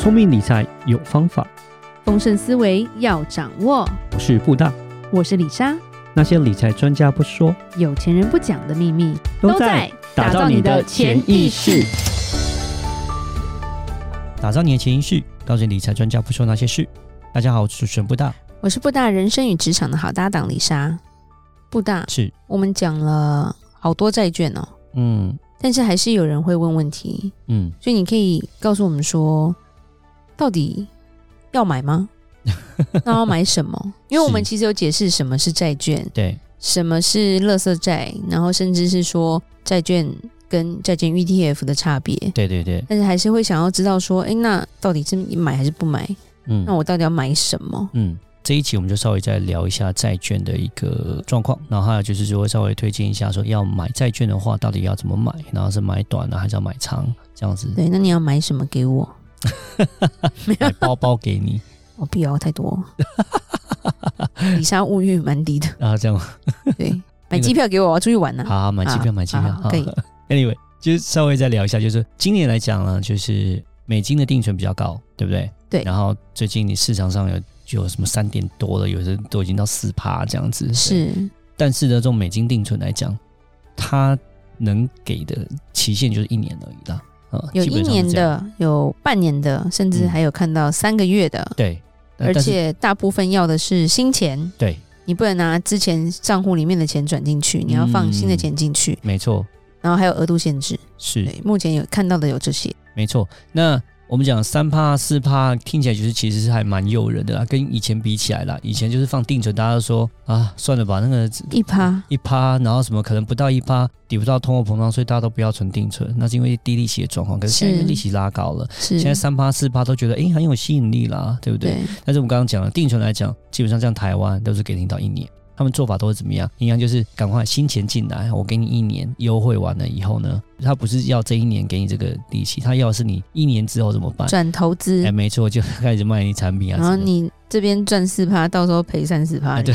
聪明理财有方法，丰盛思维要掌握。我是布大，我是李莎。那些理财专家不说，有钱人不讲的秘密，都在打造你的潜意识。打造你的潜意识，告诉理财专家不说那些事。大家好，我是主持人布大，我是布大人生与职场的好搭档李莎。布大是我们讲了好多债券哦，嗯，但是还是有人会问问题，嗯，所以你可以告诉我们说，到底要买吗？那要买什么？因为我们其实有解释什么是债券，对，什么是垃圾债，然后甚至是说债券跟债券 ETF 的差别，对对对，但是还是会想要知道说，哎，那到底是买还是不买？嗯，那我到底要买什么？嗯。这一期我们就稍微再聊一下债券的一个状况，然后还有就是说稍微推荐一下，说要买债券的话，到底要怎么买？然后是买短呢，还是要买长？这样子。对，那你要买什么给我？买包包给你。我不要太多。李莎物欲蛮低的 啊，这样。对，买机票给我，我要出去玩呢。好，买机票，买机票，可以。Anyway，就是稍微再聊一下，就是今年来讲呢，就是美金的定存比较高，对不对？对。然后最近你市场上有。就有什么三点多的，有的都已经到四趴这样子。是，但是呢，这种美金定存来讲，它能给的期限就是一年而已啦。啊，有一年的，有半年的，甚至还有看到三个月的。嗯、对，而且大部分要的是新钱。对，你不能拿之前账户里面的钱转进去，你要放新的钱进去。嗯、没错。然后还有额度限制。是。目前有看到的有这些。没错。那。我们讲三趴四趴，听起来就是其实是还蛮诱人的啦，跟以前比起来啦，以前就是放定存，大家都说啊，算了吧，那个一趴一趴，然后什么可能不到一趴，抵不到通货膨胀，所以大家都不要存定存，那是因为低利息的状况。可是现在利息拉高了，是现在三趴四趴都觉得诶很有吸引力啦，对不对？对，但是我们刚刚讲了定存来讲，基本上像台湾都是给你到一年。他们做法都是怎么样？一样就是赶快新钱进来，我给你一年优惠完了以后呢，他不是要这一年给你这个利息，他要的是你一年之后怎么办？转投资？哎，没错，就开始卖你产品啊。然后你这边赚四趴，到时候赔三四趴，对。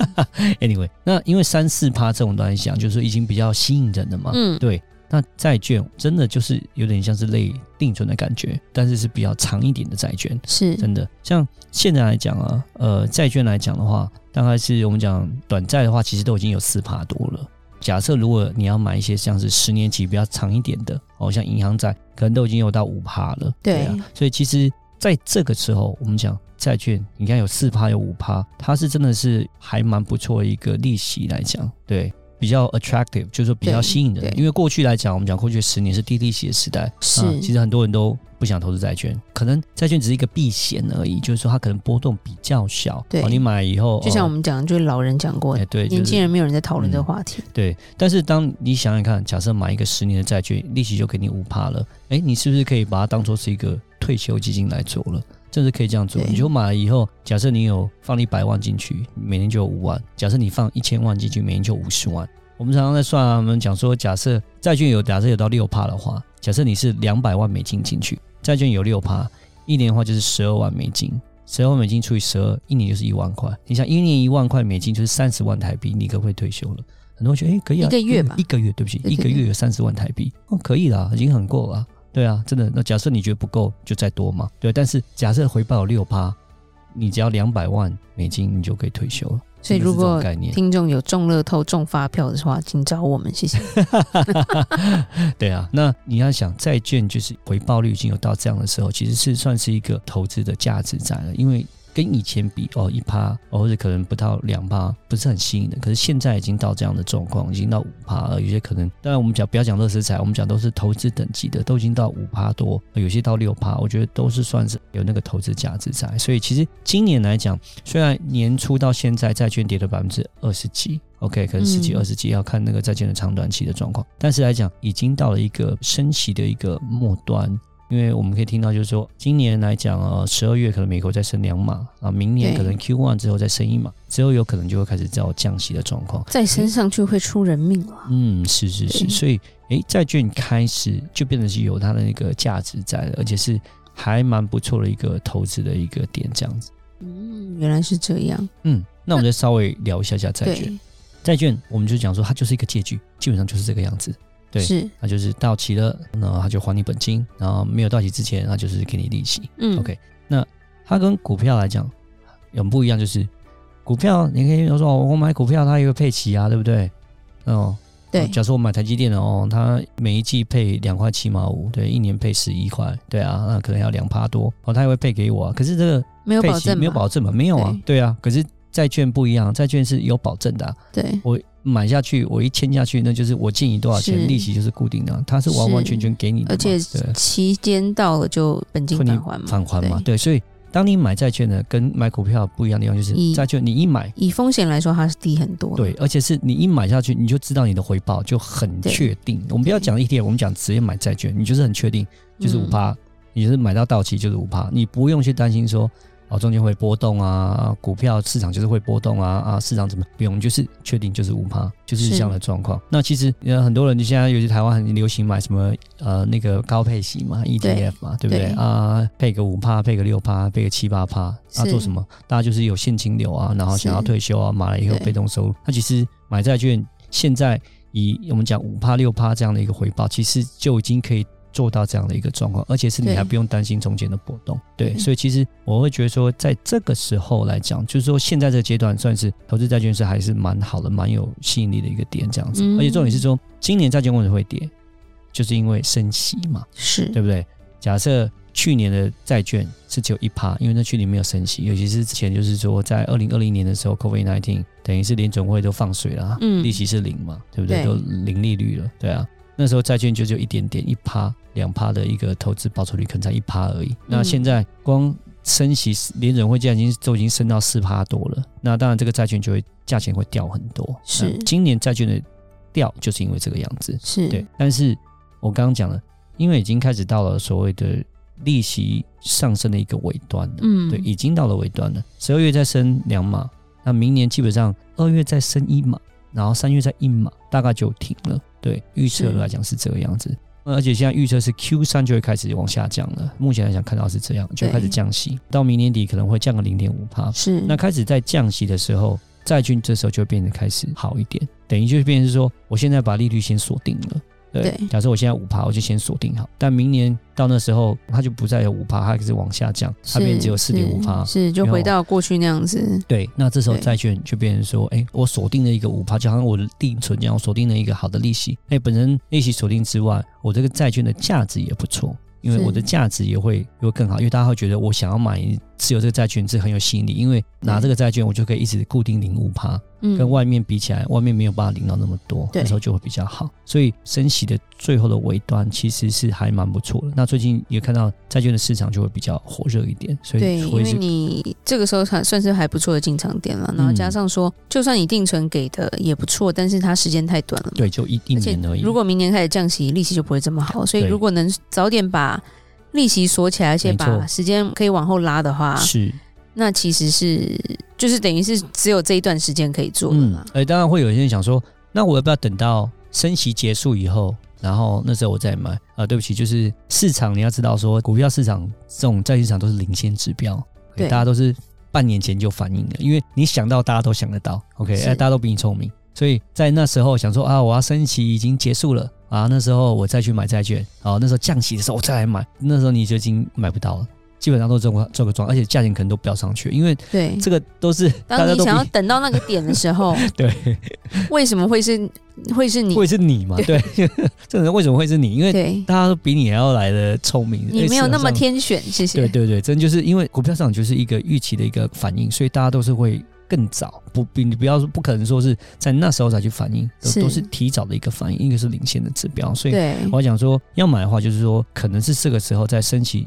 Anyway，那因为三四趴这种东西讲，就是已经比较吸引人了嘛。嗯，对。那债券真的就是有点像是类定存的感觉，但是是比较长一点的债券，是真的。像现在来讲啊，呃，债券来讲的话，大概是我们讲短债的话，其实都已经有四趴多了。假设如果你要买一些像是十年期比较长一点的，哦，像银行债，可能都已经有到五趴了。对，对啊，所以其实在这个时候，我们讲债券，你看有四趴有五趴，它是真的是还蛮不错的一个利息来讲，对。比较 attractive，就是说比较吸引人，因为过去来讲，我们讲过去十年是低利息的时代，是、啊、其实很多人都不想投资债券，可能债券只是一个避险而已，就是说它可能波动比较小。对，哦、你买以后，就像我们讲，就是老人讲过，哎、对，年轻人没有人在讨论这个话题、嗯。对，但是当你想想看，假设买一个十年的债券，利息就给你五趴了，哎，你是不是可以把它当做是一个退休基金来做了？甚至可以这样做，你就买了以后，假设你有放一百万进去，每年就有五万；假设你放一千万进去，每年就五十万。我们常常在算啊，我们讲说，假设债券有假设有到六趴的话，假设你是两百万美金进去，债券有六趴，一年的话就是十二万美金，十二万美金除以十二，一年就是一万块。你想一年一万块美金就是三十万台币，你可不可以退休了？很多人觉得哎，可以啊，一个月吧，一个月，对不起，一个月有三十万台币，哦，可以啦，已经很够了。对啊，真的。那假设你觉得不够，就再多嘛。对，但是假设回报有六趴，你只要两百万美金，你就可以退休了。所以，如果听众有中乐透、中发票的话，请找我们，谢谢。对啊，那你要想债券就是回报率已经有到这样的时候，其实是算是一个投资的价值在了，因为。跟以前比哦，一趴哦，或者可能不到两趴，不是很吸引的。可是现在已经到这样的状况，已经到五趴了。有些可能，当然我们讲不要讲乐视彩，我们讲都是投资等级的，都已经到五趴多，有些到六趴，我觉得都是算是有那个投资价值在。所以其实今年来讲，虽然年初到现在债券跌了百分之二十几，OK，可能十几二十几，要看那个债券的长短期的状况。但是来讲，已经到了一个升息的一个末端。因为我们可以听到，就是说，今年来讲啊，十二月可能美国再升两码啊，明年可能 Q one 之后再升一码，之后有可能就会开始造降息的状况，再升上去会出人命了。嗯，是是是，所以诶，债券开始就变成是有它的那个价值在了，而且是还蛮不错的一个投资的一个点，这样子。嗯，原来是这样。嗯，那我们再稍微聊一下下债券。债券我们就讲说，它就是一个借据，基本上就是这个样子。对，是，那就是到期了，然后他就还你本金，然后没有到期之前，他就是给你利息。嗯，OK，那它跟股票来讲有不一样，就是股票你可以说我买股票它有个配息啊，对不对？哦，对，假设我买台积电的哦，它每一季配两块七毛五，对，一年配十一块，对啊，那可能要两趴多哦，他也会配给我啊。可是这个没有保证，没有保证嘛？没有啊，对，对啊。可是债券不一样，债券是有保证的啊。对，我。买下去，我一签下去，那就是我借你多少钱，利息就是固定的，它是完完全全给你的，而且期间到了就本金返还嘛，返还嘛，对，所以当你买债券呢，跟买股票不一样的地方就是，债券你一买，以风险来说它是低很多，对，而且是你一买下去，你就知道你的回报就很确定。我们不要讲一点，我们讲直接买债券，你就是很确定，就是五趴，你就是买到到期就是五趴，你不用去担心说。哦，中间会波动啊，股票市场就是会波动啊啊，市场怎么不用，就是确定就是五趴，就是这样的状况。那其实呃很多人，你现在尤其台湾很流行买什么呃那个高配息嘛，ETF 嘛，对，对不对，对啊？配个五趴，配个六趴，配个七八趴，啊做什么？大家就是有现金流啊，然后想要退休啊，买了以后被动收入。那其实买债券现在以我们讲五趴六趴这样的一个回报，其实就已经可以。做到这样的一个状况，而且是你还不用担心中间的波动，对，对，所以其实我会觉得说，在这个时候来讲，就是说现在这个阶段算是投资债券是还是蛮好的，蛮有吸引力的一个点，这样子。而且重点是说，今年债券为什么会跌，就是因为升息嘛，是对不对？假设去年的债券是只有一趴，因为那去年没有升息，尤其是之前就是说在二零二零年的时候，COVID nineteen 等于是连总会都放水了，嗯，利息是零嘛，对不对？对，都零利率了，对啊。那时候债券就只有一点点一趴两趴的一个投资报酬率，可能才一趴而已。那现在光升息，联准会现在已经都已经升到四趴多了。那当然这个债券就会价钱会掉很多。是今年债券的掉就是因为这个样子。是对，但是我刚刚讲了，因为已经开始到了所谓的利息上升的一个尾端了。嗯，对，已经到了尾端了。十二月再升两码，那明年基本上二月再升一码，然后三月再印嘛，大概就停了。对，预测来讲是这个样子，而且现在预测是 Q 三就会开始往下降了。目前来讲看到是这样，就开始降息，到明年底可能会降个零点五帕。是，那开始在降息的时候，债券这时候就会变得开始好一点，等于就变成是说，我现在把利率先锁定了。对，对，假设我现在五趴，我就先锁定好。但明年到那时候，它就不再有五趴，它开始往下降，它变成只有四点五趴，是就回到过去那样子。对，那这时候债券就变成说，哎，我锁定了一个五趴，就好像我的定存这样，我锁定了一个好的利息。哎，本身利息锁定之外，我这个债券的价值也不错。因为我的价值也会会更好，因为大家会觉得我想要买持有这个债券是很有吸引力，因为拿这个债券我就可以一直固定领五趴，嗯，跟外面比起来，外面没有办法领到那么多，那时候就会比较好。所以升息的最后的尾端其实是还蛮不错的。那最近也看到债券的市场就会比较火热一点，所以对，因为你这个时候算算是还不错的进场点了。然后加上说，就算你定存给的也不错，但是它时间太短了，对，就一一年而已。如果明年开始降息，利息就不会这么好。所以如果能早点把利息锁起来，而且把时间可以往后拉的话，是那其实是就是等于是只有这一段时间可以做的嘛。哎、嗯，当然会有些人想说，那我要不要等到升息结束以后，然后那时候我再买？啊、呃，对不起，就是市场你要知道说，股票市场这种债市场都是领先指标，对，大家都是半年前就反应的，因为你想到大家都想得到，OK，哎，大家都比你聪明，所以在那时候想说啊，我要升息已经结束了。啊，那时候我再去买债券，啊，那时候降息的时候我再来买，那时候你就已经买不到了，基本上都这个这个状，而且价钱可能都飙上去，因为对这个都是当你想要等到那个点的时候，对，为什么会是会是你？会是你嘛？对，对 这个人为什么会是你？因为大家都比你还要来的聪明，你没有那么天选，谢谢。对对对，真就是因为股票市场就是一个预期的一个反应，所以大家都是会。更早不比你不要说不可能说是在那时候才去反应，都都是提早的一个反应，一个是领先的指标。所以我要讲说要买的话，就是说可能是这个时候在升起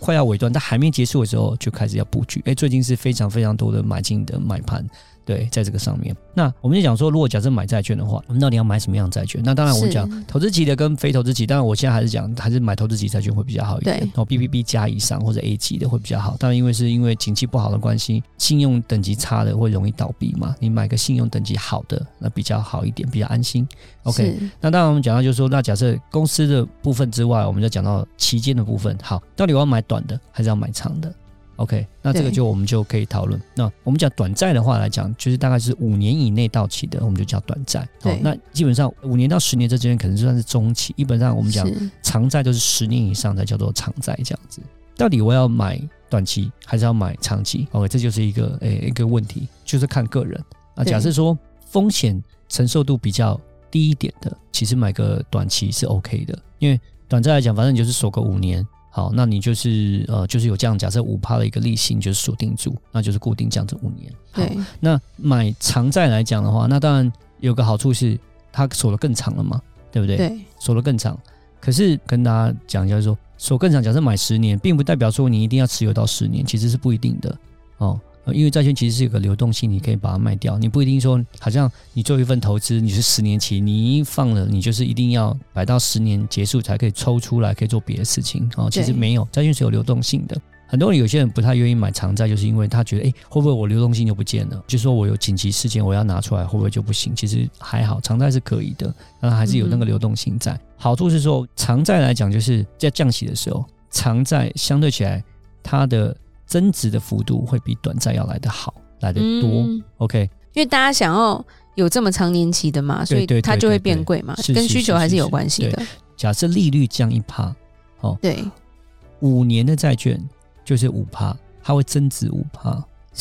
快要尾端，但还没结束的时候就开始要布局。哎、欸，最近是非常非常多的买进的买盘。对，在这个上面，那我们就讲说，如果假设买债券的话，我们到底要买什么样的债券？那当然，我们讲投资级的跟非投资级。当然，我现在还是讲，还是买投资级债券会比较好一点。然后 BBB 加以上或者 A 级的会比较好。当然，因为是因为景气不好的关系，信用等级差的会容易倒闭嘛。你买个信用等级好的，那比较好一点，比较安心。OK，那当然我们讲到就是说，那假设公司的部分之外，我们就讲到期间的部分。好，到底我要买短的还是要买长的？OK，那这个就我们就可以讨论。那我们讲短债的话来讲，就是大概是五年以内到期的，我们就叫短债。对，那基本上五年到十年这之间可能算是中期。基本上我们讲长债都是十年以上才叫做长债这样子。到底我要买短期还是要买长期？OK，这就是一个诶、欸、一个问题，就是看个人。啊，假设说风险承受度比较低一点的，其实买个短期是 OK 的，因为短债来讲，反正你就是锁个五年。好，那你就是呃，就是有这样假设五趴的一个利息，你就是锁定住，那就是固定这样子五年。好，对。那买长债来讲的话，那当然有个好处是它锁的更长了嘛，对不对？对，锁的更长。可是跟大家讲一下，就是说锁更长，假设买十年，并不代表说你一定要持有到十年，其实是不一定的哦。因为债券其实是有个流动性，你可以把它卖掉，你不一定说好像你做一份投资，你是十年期，你一放了，你就是一定要摆到十年结束才可以抽出来，可以做别的事情啊。其实没有，债券是有流动性的。很多人有些人不太愿意买长债，就是因为他觉得，哎，会不会我流动性就不见了？就说我有紧急事件我要拿出来，会不会就不行？其实还好，长债是可以的，但还是有那个流动性在。好处是说，长债来讲，就是在降息的时候，长债相对起来它的。增值的幅度会比短债要来得好，来得多。嗯、OK，因为大家想要有这么长年期的嘛，所以它就会变贵嘛，跟需求还是有关系的。假设利率降一趴，哦，对，五年的债券就是五趴，它会增值五趴。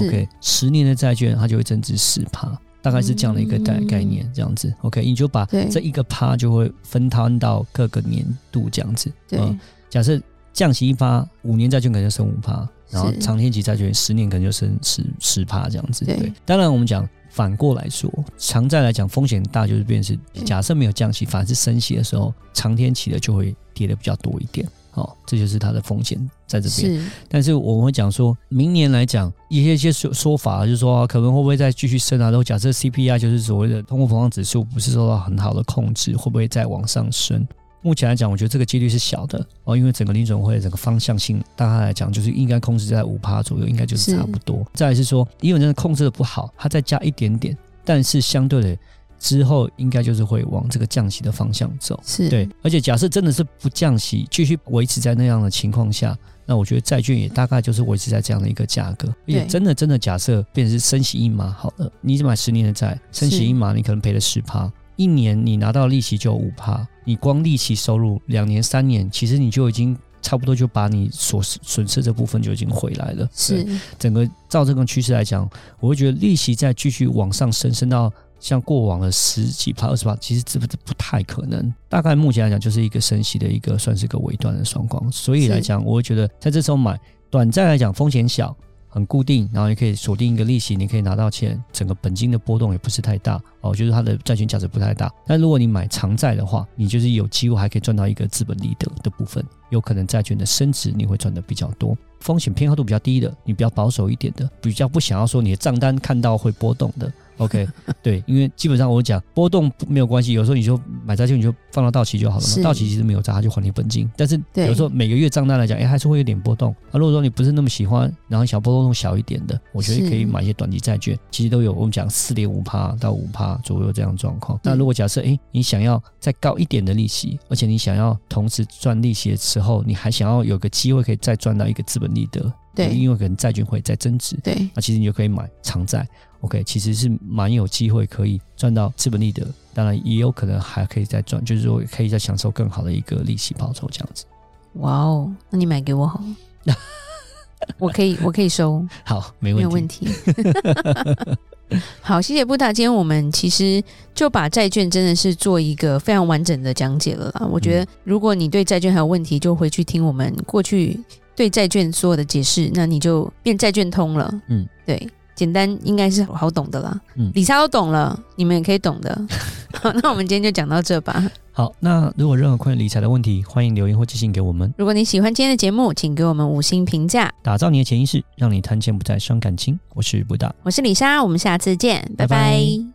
OK，十年的债券它就会增值十趴，大概是这样的一个概概念，这样子。OK，你就把这一个趴就会分摊到各个年度这样子。对，嗯、假设降息一趴，五年债券可能就升五趴。然后长天期债券十年可能就升十十趴这样子，对。当然我们讲反过来说，长债来讲风险大，就是变成是假设没有降息，反而是升息的时候，长天期的就会跌的比较多一点。哦，这就是它的风险在这边。是。但是我们会讲说，明年来讲一些一些说说法，就是说可能会不会再继续升啊？然后假设 CPI 就是所谓的通货膨胀指数不是受到很好的控制，会不会再往上升？目前来讲，我觉得这个几率是小的哦，因为整个联准会的整个方向性，大概来讲就是应该控制在五趴左右，应该就是差不多。再来是说，因为真的控制的不好，它再加一点点，但是相对的之后应该就是会往这个降息的方向走。是对，而且假设真的是不降息，继续维持在那样的情况下，那我觉得债券也大概就是维持在这样的一个价格。而且真的真的假设变成是升息一码好了，你买十年的债，升息一码，你可能赔了十趴。一年你拿到利息就五趴，你光利息收入两年三年，其实你就已经差不多就把你所损失这部分就已经回来了。是整个照这个趋势来讲，我会觉得利息再继续往上升，升到像过往的十几趴、二十趴，其实这不不太可能。大概目前来讲，就是一个升息的一个算是个尾端的双光。所以来讲，我会觉得在这时候买短暂来讲风险小。很固定，然后也可以锁定一个利息，你可以拿到钱，整个本金的波动也不是太大哦，就是它的债权价值不太大。但如果你买长债的话，你就是有机会还可以赚到一个资本利得的部分，有可能债券的升值你会赚的比较多。风险偏好度比较低的，你比较保守一点的，比较不想要说你的账单看到会波动的。OK，对，因为基本上我讲波动没有关系，有时候你就买债券，你就放到到期就好了嘛。到期其实没有差，就还你本金。但是有时候每个月账单来讲，哎，还是会有点波动。啊如果说你不是那么喜欢，然后小波动小一点的，我觉得可以买一些短期债券，其实都有我们讲四点五趴到五趴左右这样状况。那如果假设哎，你想要再高一点的利息，而且你想要同时赚利息的时候，你还想要有个机会可以再赚到一个资本利得。对，因为可能债券会再增值，对，那其实你就可以买长债，OK，其实是蛮有机会可以赚到资本利得，当然也有可能还可以再赚，就是说可以再享受更好的一个利息报酬这样子。哇哦，那你买给我好，我可以，我可以收，好，没问题，没有问题。好，谢谢布达，今天我们其实就把债券真的是做一个非常完整的讲解了啦。我觉得如果你对债券还有问题，就回去听我们过去。对债券所有的解释，那你就变债券通了。嗯，对，简单应该是好懂的啦。嗯，李莎都懂了，你们也可以懂的。好，那我们今天就讲到这吧。好，那如果任何关于理财的问题，欢迎留言或寄信给我们。如果你喜欢今天的节目，请给我们五星评价。打造你的潜意识，让你谈钱不再伤感情。我是布达，我是李莎，我们下次见，拜拜。拜拜。